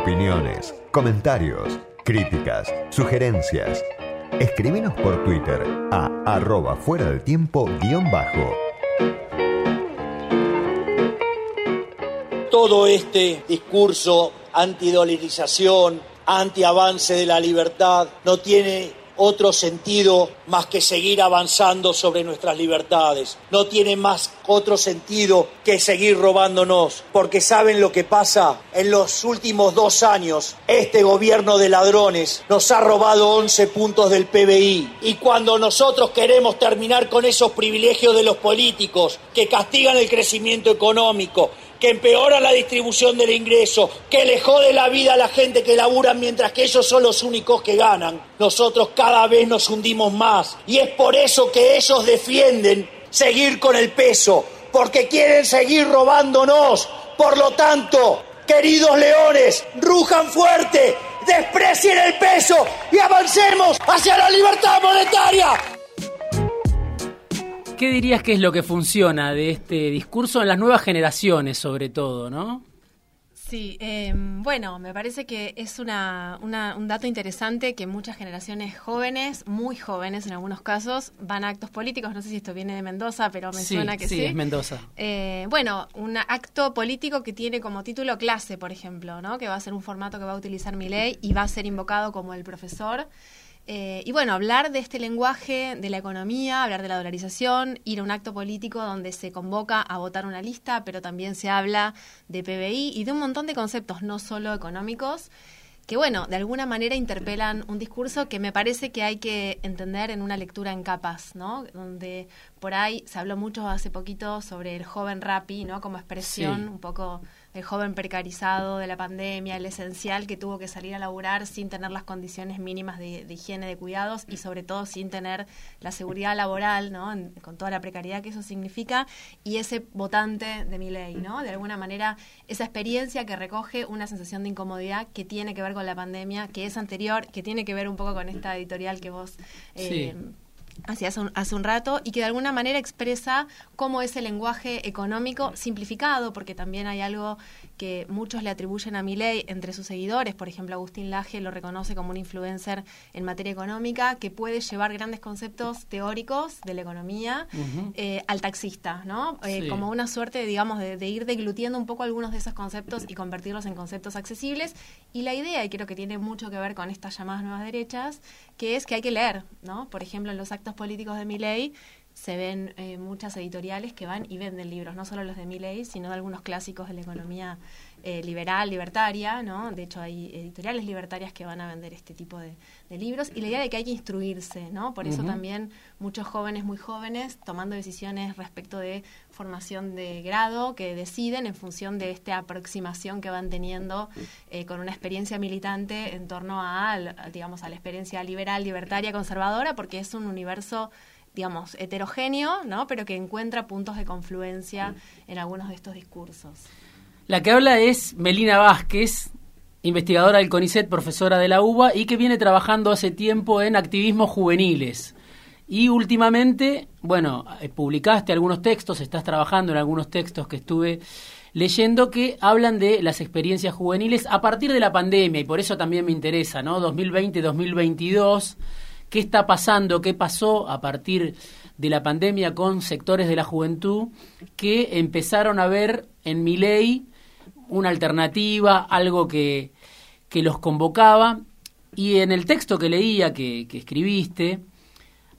Opiniones, comentarios, críticas, sugerencias. Escribinos por Twitter a arroba fuera del tiempo guion bajo. Todo este discurso antidolarización, antiavance de la libertad, no tiene otro sentido más que seguir avanzando sobre nuestras libertades. No tiene más otro sentido que seguir robándonos, porque saben lo que pasa. En los últimos dos años, este gobierno de ladrones nos ha robado 11 puntos del PBI. Y cuando nosotros queremos terminar con esos privilegios de los políticos que castigan el crecimiento económico, que empeora la distribución del ingreso, que le jode la vida a la gente que labura mientras que ellos son los únicos que ganan. Nosotros cada vez nos hundimos más y es por eso que ellos defienden seguir con el peso, porque quieren seguir robándonos. Por lo tanto, queridos leones, rujan fuerte, desprecien el peso y avancemos hacia la libertad monetaria. ¿Qué dirías que es lo que funciona de este discurso en las nuevas generaciones, sobre todo, no? Sí, eh, bueno, me parece que es una, un dato interesante que muchas generaciones jóvenes, muy jóvenes en algunos casos, van a actos políticos. No sé si esto viene de Mendoza, pero me suena que sí. Sí, es Mendoza. Eh, bueno, un acto político que tiene como título clase, por ejemplo, ¿no? que va a ser un formato que va a utilizar mi ley y va a ser invocado como el profesor. Eh, y bueno, hablar de este lenguaje de la economía, hablar de la dolarización, ir a un acto político donde se convoca a votar una lista, pero también se habla de PBI y de un montón de conceptos, no solo económicos, que bueno, de alguna manera interpelan un discurso que me parece que hay que entender en una lectura en capas, ¿no? Donde por ahí se habló mucho hace poquito sobre el joven rapi, ¿no? Como expresión un poco el joven precarizado de la pandemia, el esencial que tuvo que salir a laburar sin tener las condiciones mínimas de, higiene, de cuidados y sobre todo sin tener la seguridad laboral, ¿no? con toda la precariedad que eso significa, y ese votante de mi ley, ¿no? De alguna manera, esa experiencia que recoge una sensación de incomodidad que tiene que ver con la pandemia, que es anterior, que tiene que ver un poco con esta editorial que vos... Eh, hace un, hace un rato y que de alguna manera expresa cómo es el lenguaje económico simplificado, porque también hay algo que muchos le atribuyen a ley entre sus seguidores, por ejemplo Agustín Laje lo reconoce como un influencer en materia económica que puede llevar grandes conceptos teóricos de la economía eh, al taxista, ¿no? Eh, como una suerte, digamos, de, de ir deglutiendo un poco algunos de esos conceptos y convertirlos en conceptos accesibles. Y la idea, y creo que tiene mucho que ver con estas llamadas nuevas derechas, que es que hay que leer, ¿no? Por ejemplo, en los actos políticos de mi ley se ven eh, muchas editoriales que van y venden libros, no solo los de Milley, sino de algunos clásicos de la economía eh, liberal, libertaria, ¿no? De hecho, hay editoriales libertarias que van a vender este tipo de, libros y la idea de que hay que instruirse, ¿no? Por eso también muchos jóvenes, muy jóvenes, tomando decisiones respecto de formación de grado, que deciden en función de esta aproximación que van teniendo eh, con una experiencia militante en torno a, digamos, a la experiencia liberal, libertaria, conservadora, porque es un universo digamos, heterogéneo, ¿no? pero que encuentra puntos de confluencia en algunos de estos discursos. La que habla es Melina Vázquez, investigadora del CONICET, profesora de la UBA y que viene trabajando hace tiempo en activismos juveniles. Y últimamente, bueno, eh, publicaste algunos textos, estás trabajando en algunos textos que estuve leyendo que hablan de las experiencias juveniles a partir de la pandemia y por eso también me interesa, ¿no? 2020-2022 qué está pasando, qué pasó a partir de la pandemia con sectores de la juventud que empezaron a ver en mi ley una alternativa, algo que, que los convocaba. Y en el texto que leía, que, que escribiste,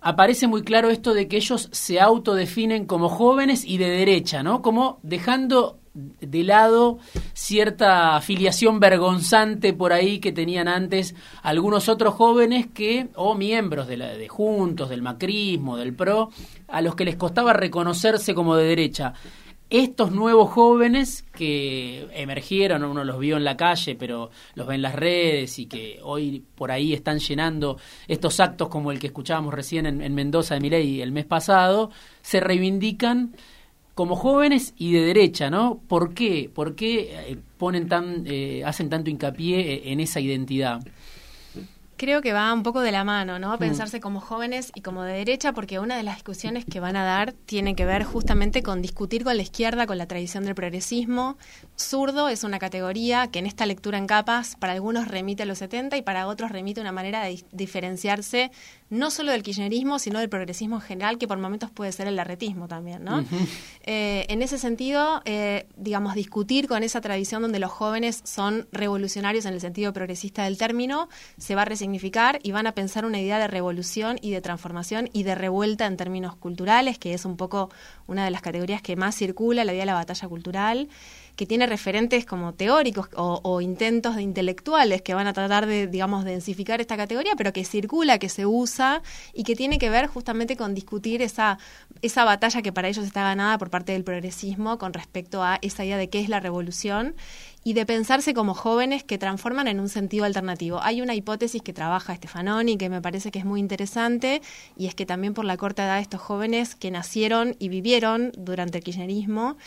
aparece muy claro esto de que ellos se autodefinen como jóvenes y de derecha, ¿no? Como dejando de lado cierta afiliación vergonzante por ahí que tenían antes algunos otros jóvenes que, o miembros de, la, de Juntos, del Macrismo, del PRO, a los que les costaba reconocerse como de derecha. Estos nuevos jóvenes que emergieron, uno los vio en la calle, pero los ve en las redes y que hoy por ahí están llenando estos actos como el que escuchábamos recién en, en Mendoza de Miley el mes pasado, se reivindican como jóvenes y de derecha, ¿no? ¿Por qué? ¿Por qué eh, ponen tan, eh, hacen tanto hincapié eh, en esa identidad? Creo que va un poco de la mano, ¿no? Mm. Pensarse como jóvenes y como de derecha, porque una de las discusiones que van a dar tiene que ver justamente con discutir con la izquierda, con la tradición del progresismo. Zurdo es una categoría que en esta lectura en capas para algunos remite a los 70 y para otros remite a una manera de diferenciarse no solo del kirchnerismo, sino del progresismo en general, que por momentos puede ser el larretismo también, ¿no? Eh, en ese sentido, eh, digamos, discutir con esa tradición donde los jóvenes son revolucionarios en el sentido progresista del término, se va a resignificar y van a pensar una idea de revolución y de transformación y de revuelta en términos culturales, que es un poco una de las categorías que más circula, la idea de la batalla cultural que tiene referentes como teóricos o, intentos de intelectuales que van a tratar de, digamos, densificar esta categoría, pero que circula, que se usa y que tiene que ver justamente con discutir esa, esa batalla que para ellos está ganada por parte del progresismo con respecto a esa idea de qué es la revolución y de pensarse como jóvenes que transforman en un sentido alternativo. Hay una hipótesis que trabaja Stefanoni que me parece que es muy interesante y es que también por la corta edad de estos jóvenes que nacieron y vivieron durante el kirchnerismo,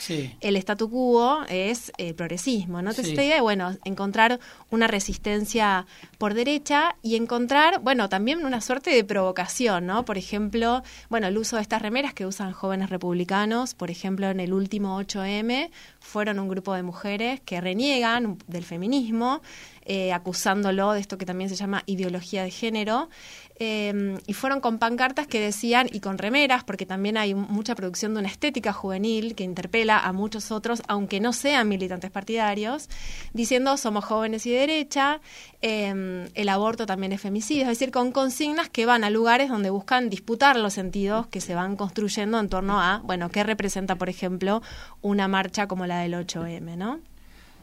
el statu quo es el progresismo, ¿no? Entonces esta idea de, bueno, encontrar una resistencia por derecha y encontrar, bueno, también una suerte de provocación, ¿no? Por ejemplo, bueno, el uso de estas remeras que usan jóvenes republicanos, por ejemplo, en el último 8M, fueron un grupo de mujeres que reniegan del feminismo, eh, acusándolo de esto que también se llama ideología de género, eh, y fueron con pancartas que decían, y con remeras, porque también hay mucha producción de una estética juvenil que interpela a muchos otros, aunque no sean militantes partidarios, diciendo somos jóvenes y de derecha, eh, el aborto también es femicidio, es decir, con consignas que van a lugares donde buscan disputar los sentidos que se van construyendo en torno a, bueno, qué representa, por ejemplo, una marcha como la del 8M, ¿no?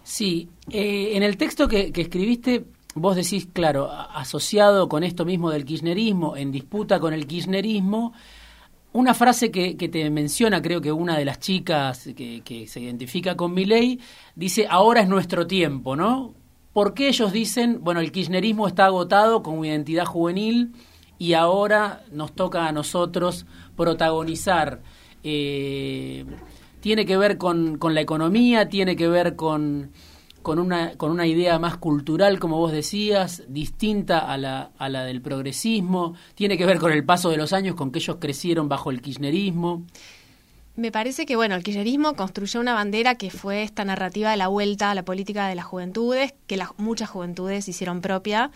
Sí, eh, en el texto que, escribiste vos decís, claro, asociado con esto mismo del kirchnerismo, en disputa con el kirchnerismo, una frase que, te menciona, creo que una de las chicas que, se identifica con mi ley, dice, ahora es nuestro tiempo, ¿no? Porque ellos dicen, bueno, el kirchnerismo está agotado con identidad juvenil y ahora nos toca a nosotros protagonizar? Eh, tiene que ver con, con la economía, tiene que ver con con una, con una idea más cultural, como vos decías, distinta a la, a la del progresismo, tiene que ver con el paso de los años, con que ellos crecieron bajo el kirchnerismo. Me parece que, bueno, el kirchnerismo construyó una bandera que fue esta narrativa de la vuelta a la política de las juventudes, que las, muchas juventudes hicieron propia,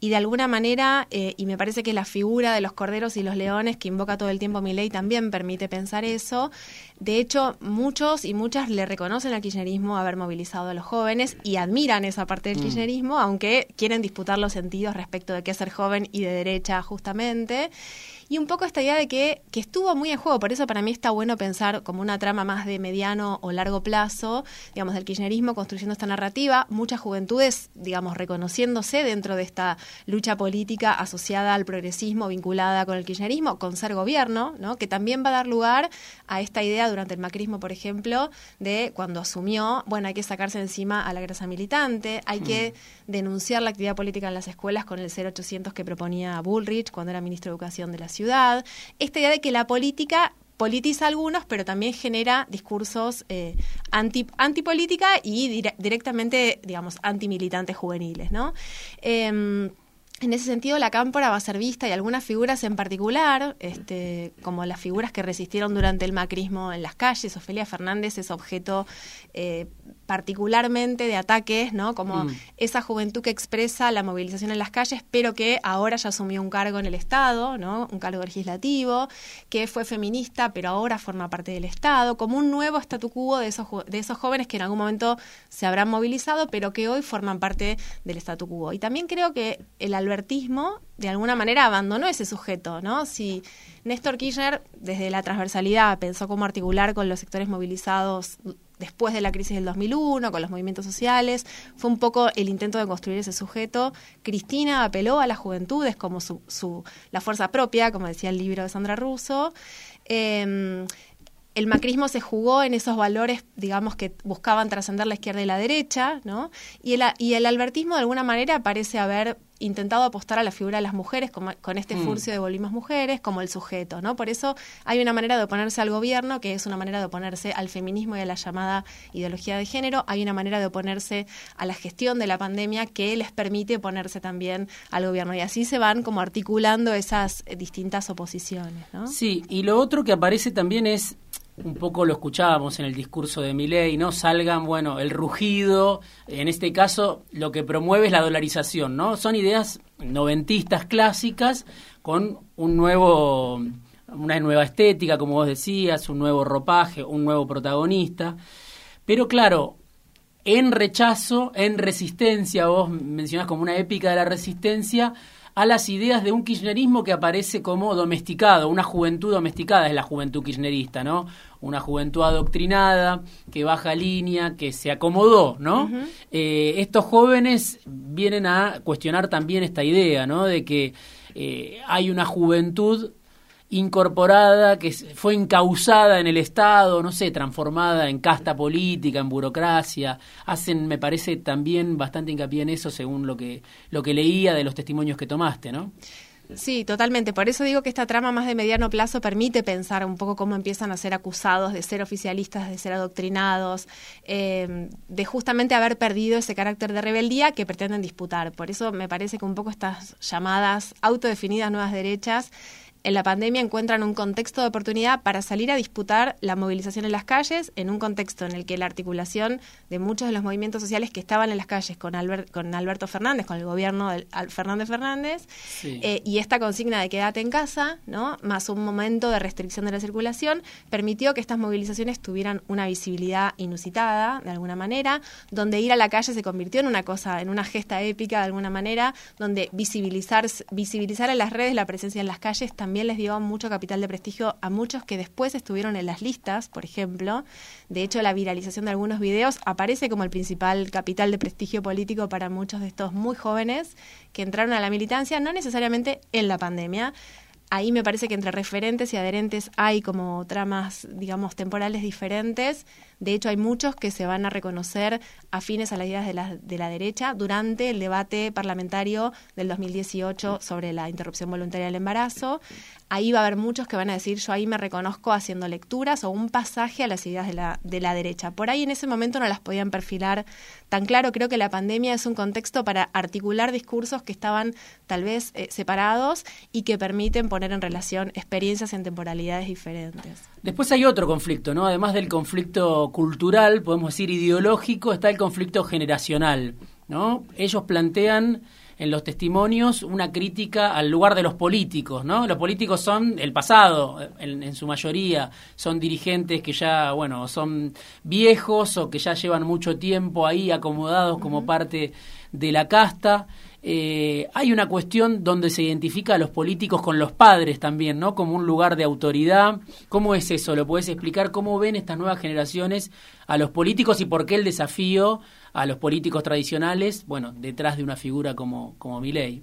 y de alguna manera, eh, y me parece que la figura de los corderos y los leones que invoca todo el tiempo mi ley también permite pensar eso. De hecho, muchos y muchas le reconocen al kirchnerismo haber movilizado a los jóvenes y admiran esa parte del mm. kirchnerismo, aunque quieren disputar los sentidos respecto de qué es ser joven y de derecha justamente y un poco esta idea de que, que estuvo muy en juego, por eso para mí está bueno pensar como una trama más de mediano o largo plazo, digamos, del kirchnerismo construyendo esta narrativa, muchas juventudes, digamos, reconociéndose dentro de esta lucha política asociada al progresismo, vinculada con el kirchnerismo, con ser gobierno, ¿no? que también va a dar lugar a esta idea durante el macrismo, por ejemplo, de cuando asumió, bueno, hay que sacarse encima a la grasa militante, hay que mm. denunciar la actividad política en las escuelas con el 0800 que proponía Bullrich cuando era ministro de Educación de la ciudad, esta idea de que la política politiza algunos, pero también genera discursos eh, anti, antipolítica y directamente, digamos, antimilitantes juveniles, ¿no? Em, en ese sentido, la cámpora va a ser vista y algunas figuras en particular, este, como las figuras que resistieron durante el macrismo en las calles. Ofelia Fernández es objeto eh, particularmente de ataques, ¿no? Como mm. esa juventud que expresa la movilización en las calles, pero que ahora ya asumió un cargo en el Estado, ¿no? Un cargo legislativo, que fue feminista, pero ahora forma parte del Estado, como un nuevo statu quo de esos, de esos jóvenes que en algún momento se habrán movilizado, pero que hoy forman parte del statu quo. Y también creo que el albertismo, de alguna manera, abandonó ese sujeto, ¿no? Si Néstor Kirchner, desde la transversalidad, pensó cómo articular con los sectores movilizados después de la crisis del 2001, con los movimientos sociales. Fue un poco el intento de construir ese sujeto. Cristina apeló a las juventudes como su, su la fuerza propia, como decía el libro de Sandra Russo. Em, el macrismo se jugó en esos valores, digamos, que buscaban trascender la izquierda y la derecha, ¿no? Y el, y el albertismo, de alguna manera, parece haber intentado apostar a la figura de las mujeres con, con este Mm. furcio de volvimos mujeres como el sujeto, ¿no? Por eso hay una manera de oponerse al gobierno que es una manera de oponerse al feminismo y a la llamada ideología de género, hay una manera de oponerse a la gestión de la pandemia que les permite oponerse también al gobierno y así se van como articulando esas distintas oposiciones, ¿no? Sí, y lo otro que aparece también es, un poco lo escuchábamos en el discurso de Milei, ¿no? Salgan, bueno, el rugido, en este caso lo que promueve es la dolarización, ¿no? Son ideas noventistas clásicas con un nuevo, una nueva estética, como vos decías, un nuevo ropaje, un nuevo protagonista. Pero claro, en rechazo, en resistencia, vos mencionás como una épica de la resistencia, a las ideas de un kirchnerismo que aparece como domesticado, una juventud domesticada es la juventud kirchnerista, ¿no? Una juventud adoctrinada, que baja línea, que se acomodó, ¿no? Eh, estos jóvenes vienen a cuestionar también esta idea, ¿no? De que eh, hay una juventud incorporada, que fue encausada en el Estado, no sé, transformada en casta política, en burocracia. Hacen, me parece, también bastante hincapié en eso según lo que, lo que leía de los testimonios que tomaste, ¿no? Sí, totalmente. Por eso digo que esta trama más de mediano plazo permite pensar un poco cómo empiezan a ser acusados de ser oficialistas, de ser adoctrinados, eh, de justamente haber perdido ese carácter de rebeldía que pretenden disputar. Por eso me parece que un poco estas llamadas autodefinidas nuevas derechas en la pandemia encuentran un contexto de oportunidad para salir a disputar la movilización en las calles, en un contexto en el que la articulación de muchos de los movimientos sociales que estaban en las calles con, Albert- con Alberto Fernández, con el gobierno de Fernández Fernández, Sí. eh, y esta consigna de quédate en casa, ¿no? más un momento de restricción de la circulación, permitió que estas movilizaciones tuvieran una visibilidad inusitada, de alguna manera, donde ir a la calle se convirtió en una cosa, en una gesta épica, de alguna manera, donde visibilizar, visibilizar en las redes la presencia en las calles también les dio mucho capital de prestigio a muchos que después estuvieron en las listas, por ejemplo. De hecho, la viralización de algunos videos aparece como el principal capital de prestigio político para muchos de estos muy jóvenes que entraron a la militancia, no necesariamente en la pandemia. Ahí me parece que entre referentes y adherentes hay como tramas, digamos, temporales diferentes. De hecho, hay muchos que se van a reconocer afines a las ideas de la, de la derecha durante el debate parlamentario del 2018 sobre la interrupción voluntaria del embarazo. Ahí va a haber muchos que van a decir, yo ahí me reconozco haciendo lecturas o un pasaje a las ideas de la, de la derecha. Por ahí en ese momento no las podían perfilar tan claro. Creo que la pandemia es un contexto para articular discursos que estaban tal vez eh, separados y que permiten poner en relación experiencias en temporalidades diferentes. Después hay otro conflicto, ¿no? Además del conflicto cultural, podemos decir ideológico, está el conflicto generacional, ¿no? Ellos plantean en los testimonios una crítica al lugar de los políticos, ¿no? Los políticos son el pasado, en, en, su mayoría, son dirigentes que ya, bueno, son viejos o que ya llevan mucho tiempo ahí acomodados como uh -huh. parte de la casta. Eh, hay una cuestión donde se identifica a los políticos con los padres también, ¿no? Como un lugar de autoridad. ¿Cómo es eso? ¿Lo puedes explicar? ¿Cómo ven estas nuevas generaciones a los políticos y por qué el desafío a los políticos tradicionales, bueno, detrás de una figura como, como Milei?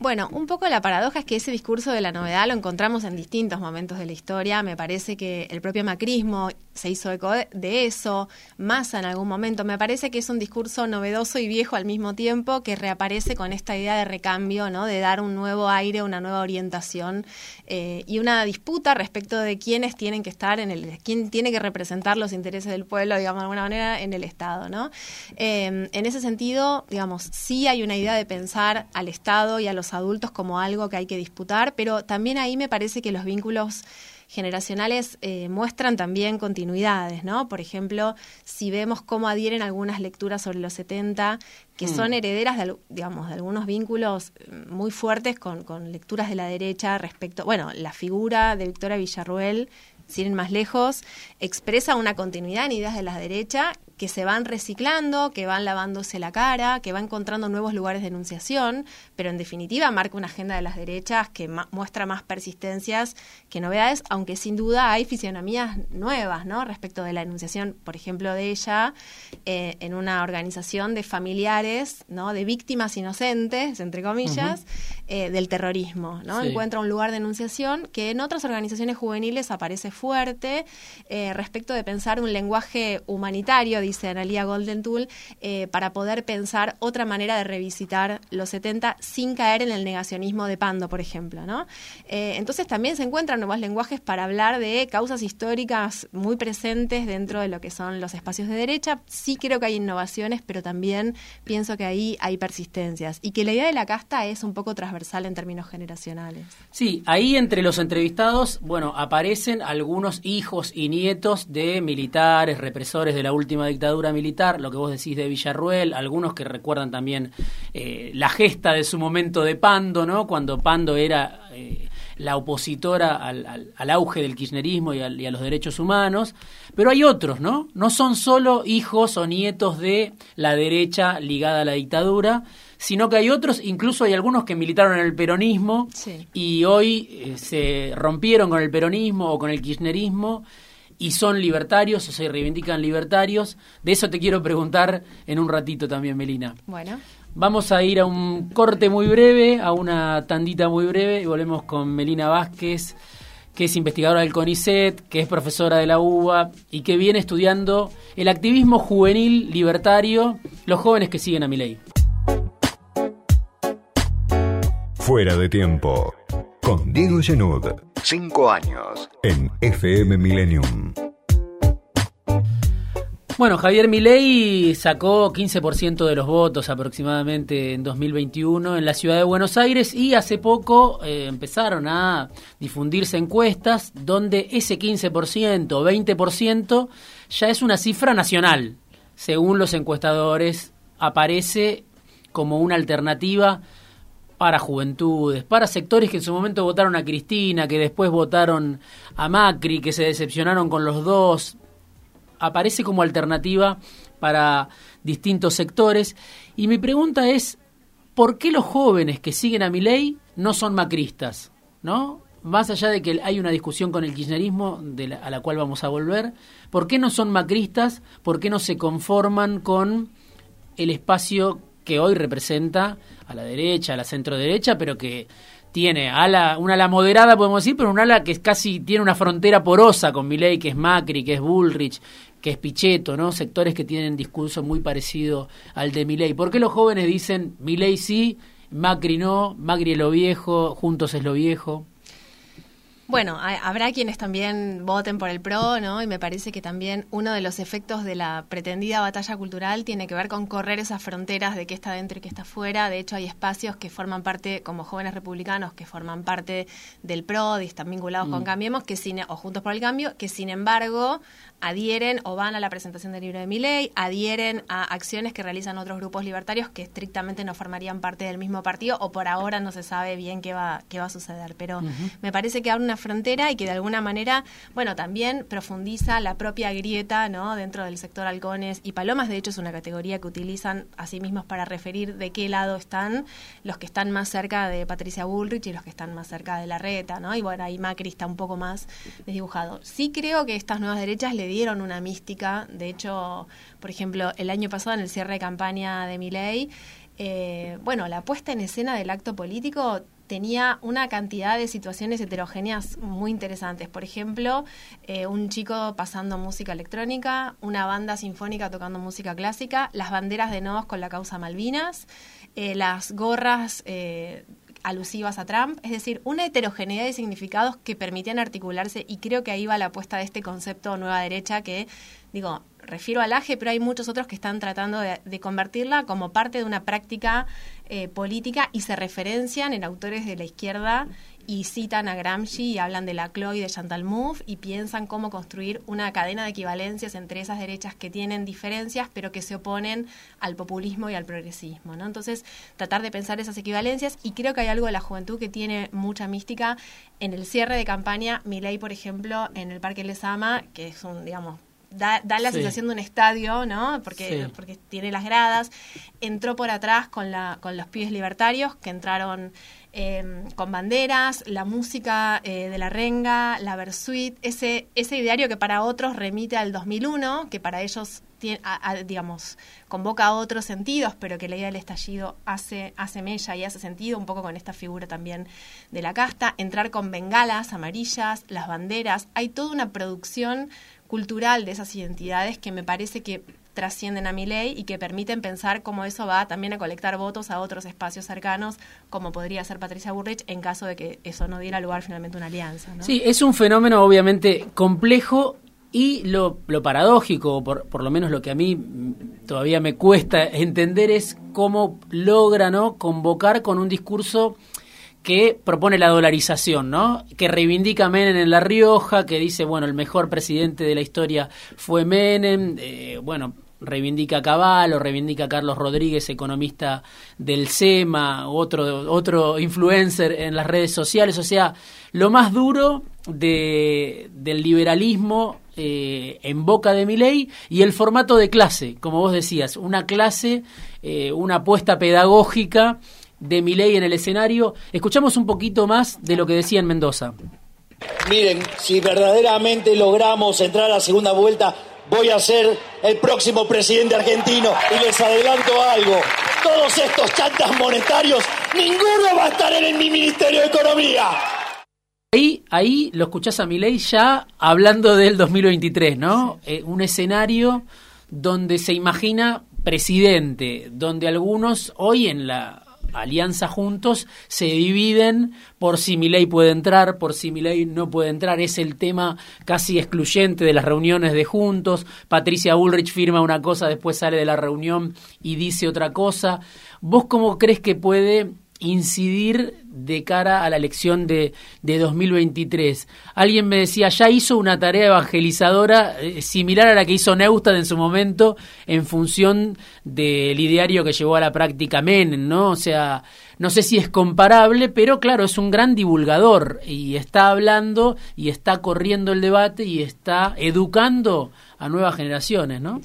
Bueno, un poco la paradoja es que ese discurso de la novedad lo encontramos en distintos momentos de la historia. Me parece que el propio macrismo se hizo eco de eso, Massa en algún momento. Me parece que es un discurso novedoso y viejo al mismo tiempo que reaparece con esta idea de recambio, ¿no? de dar un nuevo aire, una nueva orientación eh, y una disputa respecto de quiénes tienen que estar en el, quién tiene que representar los intereses del pueblo, digamos de alguna manera, en el Estado. ¿no? Eh, en ese sentido, digamos, sí hay una idea de pensar al Estado y a los adultos como algo que hay que disputar, pero también ahí me parece que los vínculos generacionales eh, muestran también continuidades, ¿no? Por ejemplo, si vemos cómo adhieren algunas lecturas sobre los 70, que mm. son herederas de, digamos, de algunos vínculos muy fuertes con, con lecturas de la derecha respecto, bueno, la figura de Victoria Villarruel, sin ir más lejos, expresa una continuidad en ideas de la derecha que se van reciclando, que van lavándose la cara, que va encontrando nuevos lugares de enunciación, pero en definitiva marca una agenda de las derechas que ma muestra más persistencias que novedades, aunque sin duda hay fisionomías nuevas, ¿no? Respecto de la enunciación, por ejemplo, de ella eh, en una organización de familiares, ¿no? De víctimas inocentes, entre comillas, uh -huh. eh, del terrorismo, ¿no? Sí. Encuentra un lugar de enunciación que en otras organizaciones juveniles aparece fuerte eh, respecto de pensar un lenguaje humanitario, dice Analia Goldentool, eh, para poder pensar otra manera de revisitar los 70 sin caer en el negacionismo de Pando, por ejemplo. ¿no? Eh, entonces también se encuentran nuevos lenguajes para hablar de causas históricas muy presentes dentro de lo que son los espacios de derecha. Sí creo que hay innovaciones, pero también pienso que ahí hay persistencias y que la idea de la casta es un poco transversal en términos generacionales. Sí, ahí entre los entrevistados, bueno, aparecen algunos hijos y nietos de militares, represores de la última dictadura militar, lo que vos decís de Villarruel, algunos que recuerdan también eh, la gesta de su momento de Pando, ¿no? Cuando Pando era eh, la opositora al, auge del kirchnerismo y, y, a los derechos humanos, pero hay otros, ¿no? No son solo hijos o nietos de la derecha ligada a la dictadura, sino que hay otros, incluso hay algunos que militaron en el peronismo y hoy eh, se rompieron con el peronismo o con el kirchnerismo y son libertarios o se reivindican libertarios. De eso te quiero preguntar en un ratito también, Melina. Bueno. Vamos a ir a un corte muy breve, a una tandita muy breve y volvemos con Melina Vázquez, que es investigadora del CONICET, que es profesora de la UBA y que viene estudiando el activismo juvenil libertario, los jóvenes que siguen a mi ley. Fuera de tiempo. Con Diego Genud. Cinco años. En FM Millennium. Bueno, Javier Milei sacó 15% de los votos aproximadamente en 2021 en la ciudad de Buenos Aires y hace poco eh, empezaron a difundirse encuestas donde ese 15% o 20% ya es una cifra nacional. Según los encuestadores, aparece como una alternativa para juventudes, para sectores que en su momento votaron a Cristina, que después votaron a Macri, que se decepcionaron con los dos, aparece como alternativa para distintos sectores. Y mi pregunta es, ¿por qué los jóvenes que siguen a mi ley no son macristas? ¿No? Más allá de que hay una discusión con el kirchnerismo, de a la cual vamos a volver, ¿por qué no son macristas? ¿Por qué no se conforman con el espacio que hoy representa a la derecha, a la centro derecha, pero que tiene ala, una ala moderada, podemos decir, pero un ala que es casi tiene una frontera porosa con Milei, que es Macri, que es Bullrich, que es Pichetto, ¿no? Sectores que tienen discurso muy parecido al de Milei. ¿Por qué los jóvenes dicen Milei sí, Macri no, Macri es lo viejo, Juntos es lo viejo? Bueno, habrá quienes también voten por el PRO, ¿no? Y me parece que también uno de los efectos de la pretendida batalla cultural tiene que ver con correr esas fronteras de qué está dentro y qué está fuera. De hecho, hay espacios que forman parte, como jóvenes republicanos, que forman parte del PRO y están vinculados con mm. Cambiemos, que sin, o Juntos por el Cambio, que sin embargo adhieren o van a la presentación del libro de mi ley, adhieren a acciones que realizan otros grupos libertarios que estrictamente no formarían parte del mismo partido o por ahora no se sabe bien qué va, qué va a suceder. Pero me parece que abre una frontera y que de alguna manera, bueno, también profundiza la propia grieta ¿no? dentro del sector halcones y palomas. De hecho, es una categoría que utilizan a sí mismos para referir de qué lado están los que están más cerca de Patricia Bullrich y los que están más cerca de la reta, ¿no? Y bueno, ahí Macri está un poco más desdibujado. Sí creo que estas nuevas derechas le dieron una mística. De hecho, por ejemplo, el año pasado en el cierre de campaña de Miley, eh, bueno, la puesta en escena del acto político tenía una cantidad de situaciones heterogéneas muy interesantes. Por ejemplo, eh, un chico pasando música electrónica, una banda sinfónica tocando música clásica, las banderas de nodos con la causa Malvinas, eh, las gorras eh, alusivas a Trump, es decir, una heterogeneidad de significados que permitían articularse y creo que ahí va la apuesta de este concepto nueva derecha que, digo, refiero al AGE, pero hay muchos otros que están tratando de, convertirla como parte de una práctica eh, política y se referencian en autores de la izquierda y citan a Gramsci y hablan de la y de Chantal Mouffe y piensan cómo construir una cadena de equivalencias entre esas derechas que tienen diferencias pero que se oponen al populismo y al progresismo. ¿no? Entonces, tratar de pensar esas equivalencias y creo que hay algo de la juventud que tiene mucha mística. En el cierre de campaña, Milei, por ejemplo, en el Parque Les Ama, que es un, digamos, Da, la sensación de un estadio, ¿no? Porque, porque tiene las gradas. Entró por atrás con, la, con los pibes libertarios que entraron Em, con banderas, la música eh, de la renga, la Versuit, ese, ese ideario que para otros remite al 2001, que para ellos, tiene, digamos, convoca a otros sentidos, pero que la idea del estallido hace, hace mella y hace sentido, un poco con esta figura también de la casta, entrar con bengalas amarillas, las banderas, hay toda una producción cultural de esas identidades que me parece que trascienden a mi ley y que permiten pensar cómo eso va también a colectar votos a otros espacios cercanos, como podría ser Patricia Burrich, en caso de que eso no diera lugar finalmente a una alianza. Sí, es un fenómeno obviamente complejo y lo, lo paradójico, por, por, lo menos lo que a mí todavía me cuesta entender, es cómo logra ¿no? convocar con un discurso que propone la dolarización, ¿no? Que reivindica a Menem en La Rioja, que dice, bueno, el mejor presidente de la historia fue Menem, eh, bueno, reivindica a Caballo, reivindica a Carlos Rodríguez, economista del SEMA, otro, otro influencer en las redes sociales, o sea, lo más duro de, del liberalismo eh, en boca de mi ley y el formato de clase, como vos decías, una clase, eh, una apuesta pedagógica de mi ley en el escenario. Escuchamos un poquito más de lo que decía en Mendoza. Miren, si verdaderamente logramos entrar a la segunda vuelta, voy a ser el próximo presidente argentino y les adelanto algo. Todos estos chantas monetarios, ninguno va a estar en mi Ministerio de Economía. Ahí, ahí lo escuchás a Milei ya hablando del 2023, ¿no? Eh, un escenario donde se imagina presidente, donde algunos hoy en la alianza juntos se dividen por si Milei puede entrar, por si Milei no puede entrar. Es el tema casi excluyente de las reuniones de juntos. Patricia Bullrich firma una cosa, después sale de la reunión y dice otra cosa. ¿Vos cómo crees que puede incidir de cara a la elección de, de 2023. Alguien me decía, ya hizo una tarea evangelizadora eh, similar a la que hizo Neustadt en su momento en función del ideario que llevó a la práctica Menem, ¿no? O sea, no sé si es comparable, pero claro, es un gran divulgador y está hablando y está corriendo el debate y está educando a nuevas generaciones, ¿no?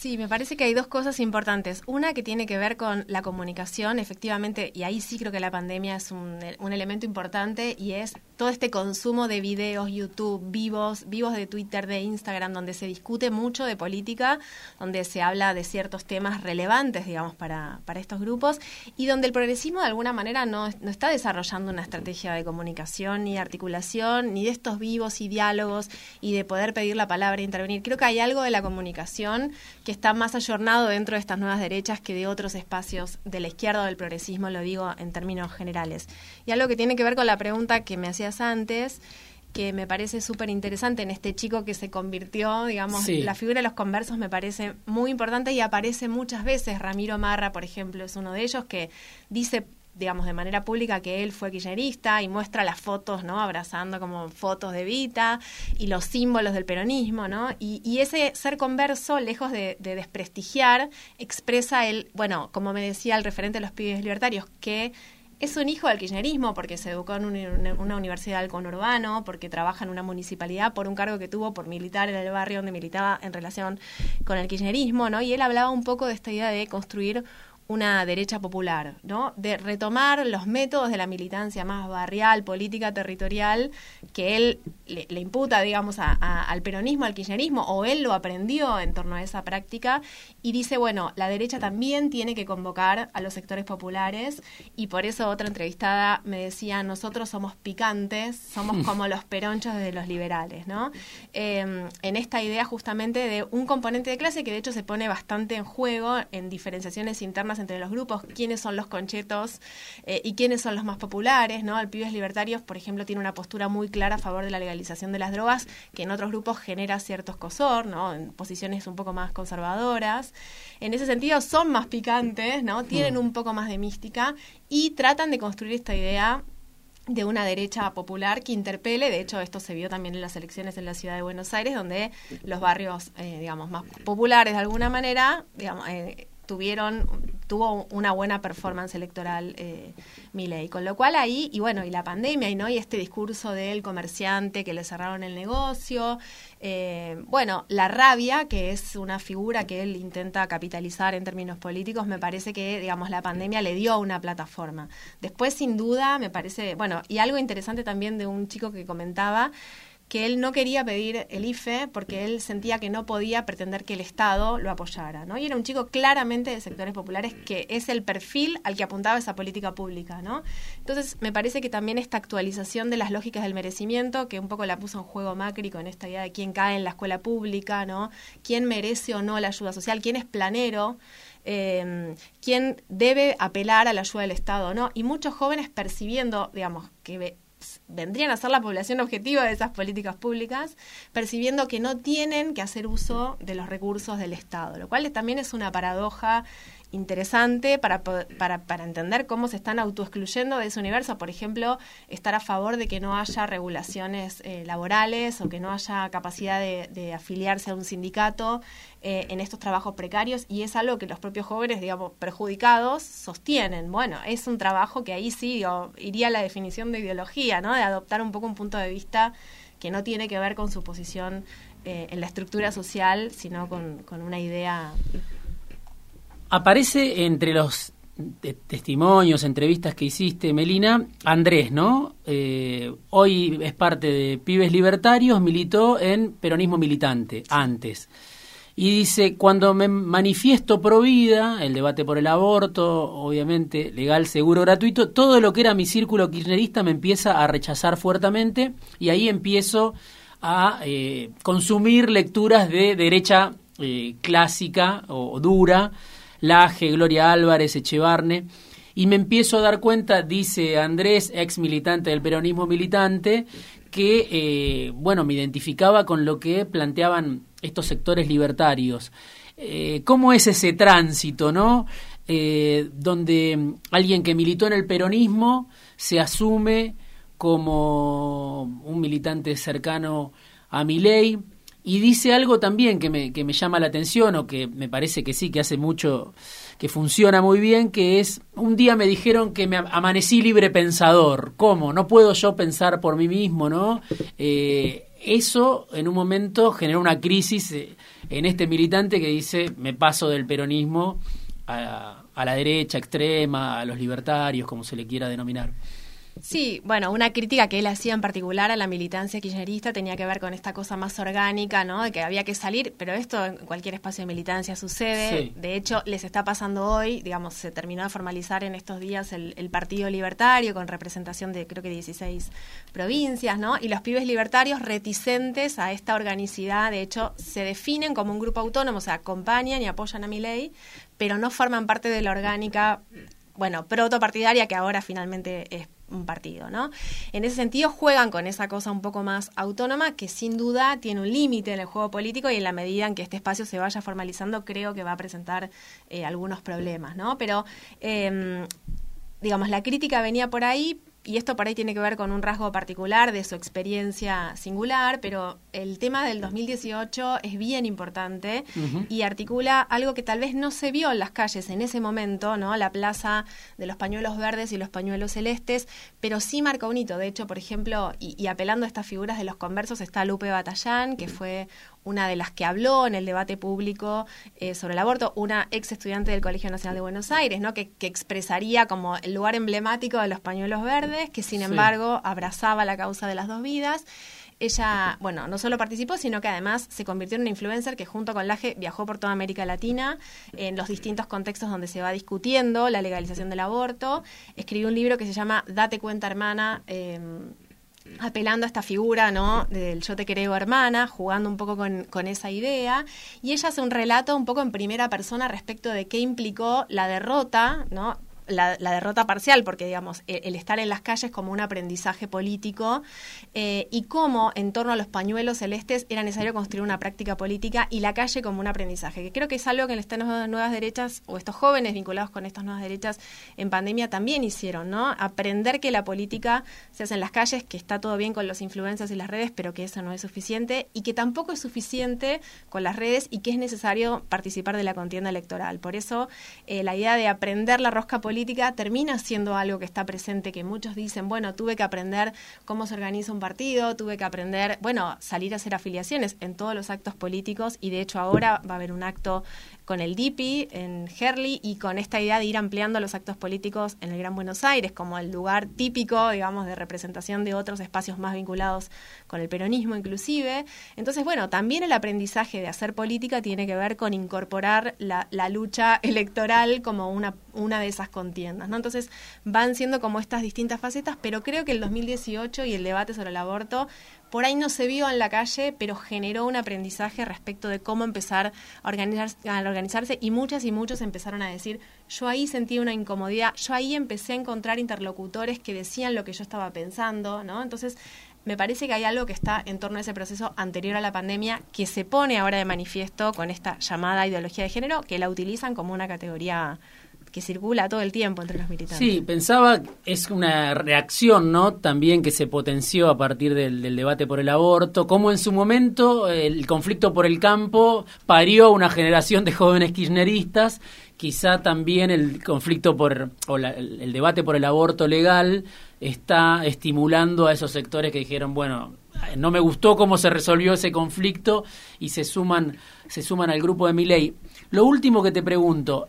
Sí, me parece que hay dos cosas importantes. Una que tiene que ver con la comunicación, efectivamente, y ahí sí creo que la pandemia es un, un elemento importante y es todo este consumo de videos, YouTube, vivos, vivos de Twitter, de Instagram, donde se discute mucho de política, donde se habla de ciertos temas relevantes, digamos, para, para estos grupos, y donde el progresismo de alguna manera no, no está desarrollando una estrategia de comunicación ni articulación, ni de estos vivos y diálogos y de poder pedir la palabra e intervenir. Creo que hay algo de la comunicación que está más ayornado dentro de estas nuevas derechas que de otros espacios de la izquierda o del progresismo, lo digo en términos generales. Y algo que tiene que ver con la pregunta que me hacía antes, que me parece súper interesante en este chico que se convirtió, digamos, la figura de los conversos me parece muy importante y aparece muchas veces. Ramiro Marra, por ejemplo, es uno de ellos que dice digamos, de manera pública que él fue kirchnerista y muestra las fotos, ¿no? Abrazando como fotos de Vita y los símbolos del peronismo, ¿no? Y, ese ser converso, lejos de, de, desprestigiar, expresa el, bueno, como me decía el referente de los pibes libertarios, que es un hijo del kirchnerismo porque se educó en una universidad del conurbano, porque trabaja en una municipalidad por un cargo que tuvo por militar en el barrio donde militaba en relación con el kirchnerismo, ¿no? Y él hablaba un poco de esta idea de construir una derecha popular, ¿no? De retomar los métodos de la militancia más barrial, política, territorial, que él le, imputa, digamos, al peronismo, al kirchnerismo, o él lo aprendió en torno a esa práctica, y dice, bueno, la derecha también tiene que convocar a los sectores populares, y por eso otra entrevistada me decía, nosotros somos picantes, somos como los peronchos de los liberales, ¿no? Em, en esta idea justamente de un componente de clase que de hecho se pone bastante en juego en diferenciaciones internas entre los grupos, quiénes son los conchetos eh, y quiénes son los más populares, ¿no? El Pibes Libertarios, por ejemplo, tiene una postura muy clara a favor de la legalización de las drogas, que en otros grupos genera cierto escosor, ¿no? En posiciones un poco más conservadoras. En ese sentido, son más picantes, ¿no? Tienen mm. un poco más de mística y tratan de construir esta idea de una derecha popular que interpele, de hecho esto se vio también en las elecciones en la ciudad de Buenos Aires, donde los barrios, eh, digamos, más populares de alguna manera, digamos, eh, tuvieron tuvo una buena performance electoral eh, Milei. Con lo cual ahí, y bueno, y la pandemia, y no y este discurso del comerciante que le cerraron el negocio, eh, bueno, la rabia, que es una figura que él intenta capitalizar en términos políticos, me parece que, digamos, la pandemia le dio una plataforma. Después, sin duda, me parece, bueno, y algo interesante también de un chico que comentaba, que él no quería pedir el IFE porque él sentía que no podía pretender que el Estado lo apoyara, ¿no? Y era un chico claramente de sectores populares que es el perfil al que apuntaba esa política pública, ¿no? Entonces, me parece que también esta actualización de las lógicas del merecimiento, que un poco la puso en juego Macri con esta idea de quién cae en la escuela pública, ¿no? Quién merece o no la ayuda social, quién es planero, eh, quién debe apelar a la ayuda del Estado, ¿no? Y muchos jóvenes percibiendo, digamos, que vendrían a ser la población objetiva de esas políticas públicas, percibiendo que no tienen que hacer uso de los recursos del Estado, lo cual también es una paradoja interesante para, para, para entender cómo se están autoexcluyendo de ese universo. Por ejemplo, estar a favor de que no haya regulaciones eh, laborales o que no haya capacidad de, afiliarse a un sindicato eh, en estos trabajos precarios y es algo que los propios jóvenes, digamos, perjudicados sostienen. Bueno, es un trabajo que ahí sí iría a la definición de ideología, ¿no? De adoptar un poco un punto de vista que no tiene que ver con su posición eh, en la estructura social, sino con, con una idea Aparece entre los testimonios, entrevistas que hiciste, Melina, Andrés, ¿no? Eh, hoy es parte de Pibes Libertarios, militó en peronismo militante, antes. Y dice, cuando me manifiesto pro vida, el debate por el aborto, obviamente, legal, seguro, gratuito, todo lo que era mi círculo kirchnerista me empieza a rechazar fuertemente y ahí empiezo a eh, consumir lecturas de derecha eh, clásica o dura, Laje, Gloria Álvarez, Echevarne, y me empiezo a dar cuenta, dice Andrés, ex militante del peronismo militante, que, eh, bueno, me identificaba con lo que planteaban estos sectores libertarios. Eh, ¿Cómo es ese tránsito, no? Eh, donde alguien que militó en el peronismo se asume como un militante cercano a mi ley, y dice algo también que me, que me llama la atención o que me parece que sí, que hace mucho, que funciona muy bien, que es, un día me dijeron que me amanecí libre pensador. ¿Cómo? No puedo yo pensar por mí mismo, ¿no? Eh, eso en un momento generó una crisis eh, en este militante que dice, me paso del peronismo a, a la derecha extrema, a los libertarios, como se le quiera denominar. Sí, bueno, una crítica que él hacía en particular a la militancia kirchnerista tenía que ver con esta cosa más orgánica, ¿no? De que había que salir, pero esto en cualquier espacio de militancia sucede. De hecho, les está pasando hoy, digamos, se terminó de formalizar en estos días el, Partido Libertario con representación de creo que 16 provincias, ¿no? Y los pibes libertarios reticentes a esta organicidad, de hecho, se definen como un grupo autónomo, o sea, acompañan y apoyan a mi ley, pero no forman parte de la orgánica bueno, protopartidaria que ahora finalmente es un partido, ¿no? En ese sentido juegan con esa cosa un poco más autónoma que sin duda tiene un límite en el juego político y en la medida en que este espacio se vaya formalizando creo que va a presentar eh, algunos problemas, ¿no? Pero em, digamos, la crítica venía por ahí, y esto por ahí tiene que ver con un rasgo particular de su experiencia singular, pero el tema del 2018 es bien importante y articula algo que tal vez no se vio en las calles en ese momento, ¿no? La plaza de los pañuelos verdes y los pañuelos celestes, pero sí marca un hito. De hecho, por ejemplo, y, apelando a estas figuras de los conversos, está Lupe Batallán, que fue una de las que habló en el debate público eh, sobre el aborto, una ex estudiante del Colegio Nacional de Buenos Aires, ¿no? que, expresaría como el lugar emblemático de los pañuelos verdes, que sin embargo abrazaba la causa de las dos vidas. Ella, bueno, no solo participó, sino que además se convirtió en una influencer que junto con Laje viajó por toda América Latina en los distintos contextos donde se va discutiendo la legalización del aborto. Escribió un libro que se llama Date cuenta, hermana. Eh, apelando a esta figura, ¿no? Del yo te creo hermana, jugando un poco con, con, esa idea. Y ella hace un relato un poco en primera persona respecto de qué implicó la derrota, ¿no? La, derrota parcial, porque digamos, e, el, estar en las calles como un aprendizaje político eh, y cómo en torno a los pañuelos celestes era necesario construir una práctica política y la calle como un aprendizaje, que creo que es algo que estas nuevas derechas o estos jóvenes vinculados con estas nuevas derechas en pandemia también hicieron, ¿no? Aprender que la política se hace en las calles, que está todo bien con los influencers y las redes, pero que eso no es suficiente y que tampoco es suficiente con las redes y que es necesario participar de la contienda electoral. Por eso eh, la idea de aprender la rosca política política termina siendo algo que está presente, que muchos dicen, bueno, tuve que aprender cómo se organiza un partido, tuve que aprender, bueno, salir a hacer afiliaciones en todos los actos políticos y de hecho ahora va a haber un acto con el DIPI en Herley y con esta idea de ir ampliando los actos políticos en el Gran Buenos Aires como el lugar típico, digamos, de representación de otros espacios más vinculados con el peronismo inclusive. Entonces, bueno, también el aprendizaje de hacer política tiene que ver con incorporar la, lucha electoral como una, una de esas contiendas, ¿no? Entonces, van siendo como estas distintas facetas, pero creo que el 2018 y el debate sobre el aborto por ahí no se vio en la calle, pero generó un aprendizaje respecto de cómo empezar a, organizarse y muchas y muchos empezaron a decir, yo ahí sentí una incomodidad, yo ahí empecé a encontrar interlocutores que decían lo que yo estaba pensando, ¿no? Entonces, me parece que hay algo que está en torno a ese proceso anterior a la pandemia que se pone ahora de manifiesto con esta llamada ideología de género, que la utilizan como una categoría que circula todo el tiempo entre los militantes. Sí, pensaba, es una reacción, ¿no? También que se potenció a partir del, debate por el aborto, como en su momento el conflicto por el campo parió una generación de jóvenes kirchneristas, quizá también el conflicto por, o el, debate por el aborto legal está estimulando a esos sectores que dijeron, bueno, no me gustó cómo se resolvió ese conflicto y se suman, se suman al grupo de mi ley. Lo último que te pregunto,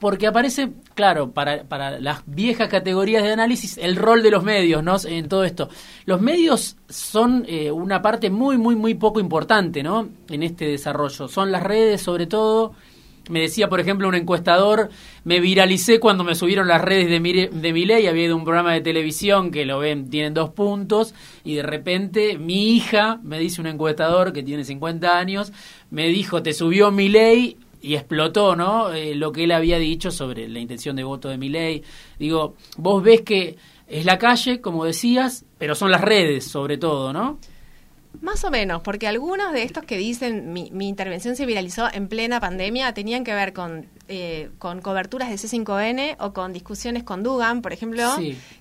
porque aparece, claro, para, para las viejas categorías de análisis, el rol de los medios, ¿no? En todo esto. Los medios son eh, una parte muy, muy, muy poco importante, ¿no? En este desarrollo. Son las redes, sobre todo. Me decía, por ejemplo, un encuestador, me viralicé cuando me subieron las redes de de mi ley, había ido un programa de televisión que lo ven, tienen dos puntos, y de repente mi hija, me dice un encuestador que tiene 50 años, me dijo, te subió mi ley, y explotó, ¿no? Eh, lo que él había dicho sobre la intención de voto de Milei. Digo, vos ves que es la calle, como decías, pero son las redes sobre todo, ¿no? Más o menos, porque algunos de estos que dicen mi, mi intervención se viralizó en plena pandemia tenían que ver con eh, con coberturas de C5N o con discusiones con Dugan, por ejemplo,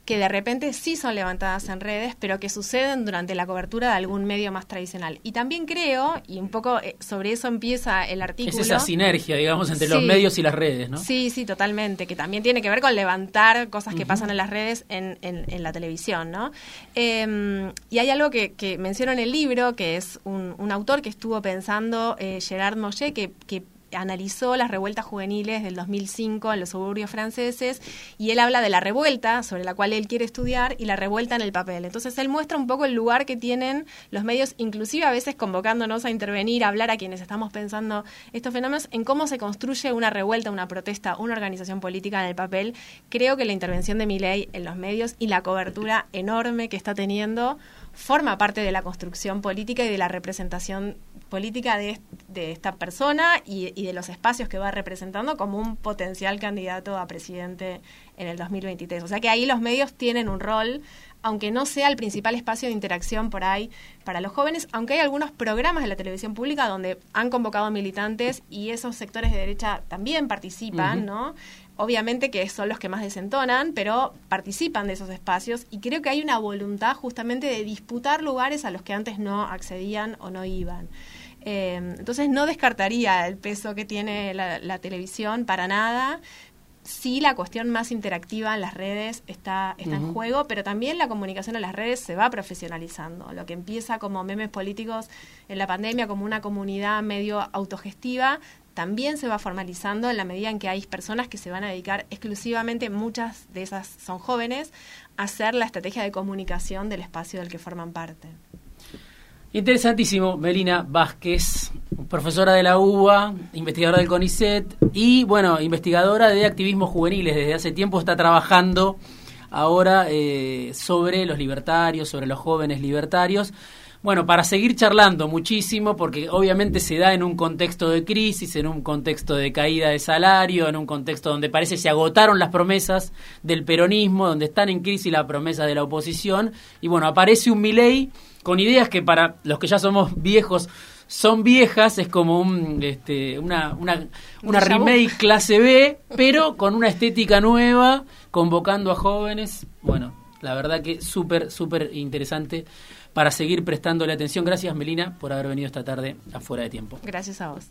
que de repente sí son levantadas en redes, pero que suceden durante la cobertura de algún medio más tradicional. Y también creo, y un poco eh, sobre eso empieza el artículo. Es esa sinergia, digamos, entre los medios y las redes, ¿no? Sí, sí, totalmente, que también tiene que ver con levantar cosas que pasan en las redes en, en, la televisión, ¿no? Em, y hay algo que, que menciono en el libro, que es un, un autor que estuvo pensando, eh, Gerard Moshe, que, que analizó las revueltas juveniles del 2005 en los suburbios franceses y él habla de la revuelta sobre la cual él quiere estudiar y la revuelta en el papel. Entonces él muestra un poco el lugar que tienen los medios, inclusive a veces convocándonos a intervenir, a hablar a quienes estamos pensando estos fenómenos, en cómo se construye una revuelta, una protesta, una organización política en el papel. Creo que la intervención de ley en los medios y la cobertura enorme que está teniendo forma parte de la construcción política y de la representación política de, esta persona y, de los espacios que va representando como un potencial candidato a presidente en el 2023. O sea que ahí los medios tienen un rol, aunque no sea el principal espacio de interacción por ahí para los jóvenes, aunque hay algunos programas de la televisión pública donde han convocado militantes y esos sectores de derecha también participan, ¿no? obviamente que son los que más desentonan, pero participan de esos espacios y creo que hay una voluntad justamente de disputar lugares a los que antes no accedían o no iban. Eh, entonces no descartaría el peso que tiene la, televisión para nada. Sí, la cuestión más interactiva en las redes está, está en juego, pero también la comunicación en las redes se va profesionalizando. Lo que empieza como memes políticos en la pandemia, como una comunidad medio autogestiva, también se va formalizando en la medida en que hay personas que se van a dedicar exclusivamente, muchas de esas son jóvenes, a hacer la estrategia de comunicación del espacio del que forman parte. Interesantísimo, Melina Vázquez, profesora de la UBA, investigadora del CONICET y, bueno, investigadora de activismo juveniles. Desde hace tiempo está trabajando ahora eh, sobre los libertarios, sobre los jóvenes libertarios. Bueno, para seguir charlando muchísimo, porque obviamente se da en un contexto de crisis, en un contexto de caída de salario, en un contexto donde parece se agotaron las promesas del peronismo, donde están en crisis las promesas de la oposición, y bueno, aparece un Milei con ideas que para los que ya somos viejos son viejas, es como un, este, una, una, una remake clase B, pero con una estética nueva, convocando a jóvenes. Bueno, la verdad que súper, súper interesante para seguir prestándole atención. Gracias, Melina, por haber venido esta tarde afuera de tiempo. Gracias a vos.